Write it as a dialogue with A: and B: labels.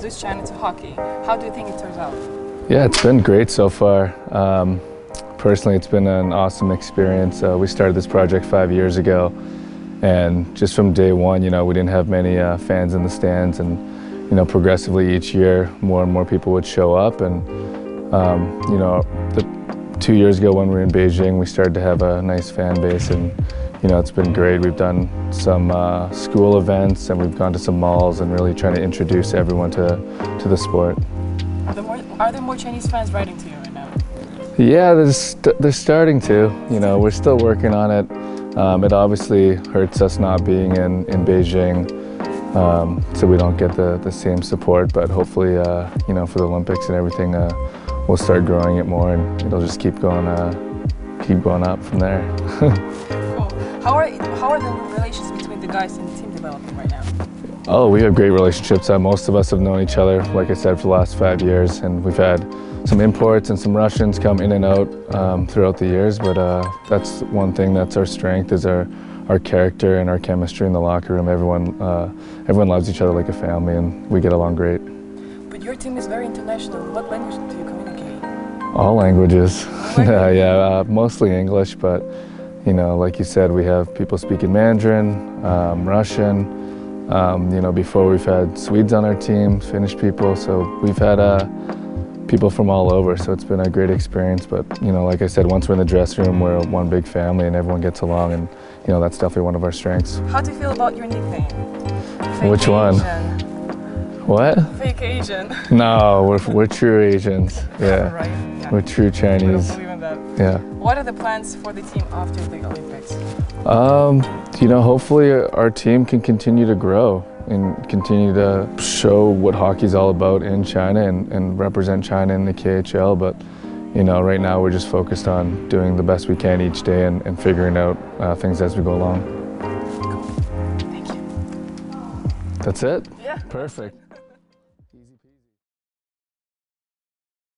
A: introduce China to hockey. How do you think it turns out?
B: Yeah, it's been great so far. Um, personally, it's been an awesome experience. Uh, we started this project five years ago, and just from day one, you know, we didn't have many uh, fans in the stands, and you know, progressively each year, more and more people would show up, and um, you know, the, two years ago when we were in Beijing, we started to have a nice fan base, and you know, it's been great. We've done some uh, school events, and we've gone to some malls, and really trying to introduce everyone to to the sport.
A: More, are there more Chinese fans writing to you right now?
B: Yeah, they're, st- they're starting to. You know, we're still working on it. Um, it obviously hurts us not being in, in Beijing, um, so we don't get the, the same support. But hopefully, uh, you know, for the Olympics and everything, uh, we'll start growing it more, and it'll just keep going, uh, keep going up from there.
A: How are how are the relations between the guys in the team developing right now?
B: Oh, we have great relationships. Uh, most of us have known each other, like I said, for the last five years, and we've had some imports and some Russians come in and out um, throughout the years. But uh, that's one thing that's our strength is our our character and our chemistry in the locker room. Everyone uh, everyone loves each other like a family, and we get along great.
A: But your team is very international. What language do you communicate?
B: All languages, yeah, yeah, uh, mostly English, but you know, like you said, we have people speaking Mandarin, um, Russian. Um, you know, before we've had Swedes on our team, Finnish people, so we've had uh, people from all over. So it's been a great experience. But you know, like I said, once we're in the dressing room, we're one big family, and everyone gets along, and you know, that's definitely one of our strengths.
A: How do you feel about your nickname?
B: Which one?
A: Asian.
B: What?
A: Fake Asian.
B: No, we're we're true Asians. Yeah,
A: right. Yeah.
B: we're true Chinese. Yeah.
A: What are the plans for the team after the Olympics?
B: Um, you know, hopefully our team can continue to grow and continue to show what hockey's all about in China and, and represent China in the KHL. But, you know, right now we're just focused on doing the best we can each day and, and figuring out uh, things as we go along.
A: Thank you.
B: That's it?
A: Yeah.
B: Perfect.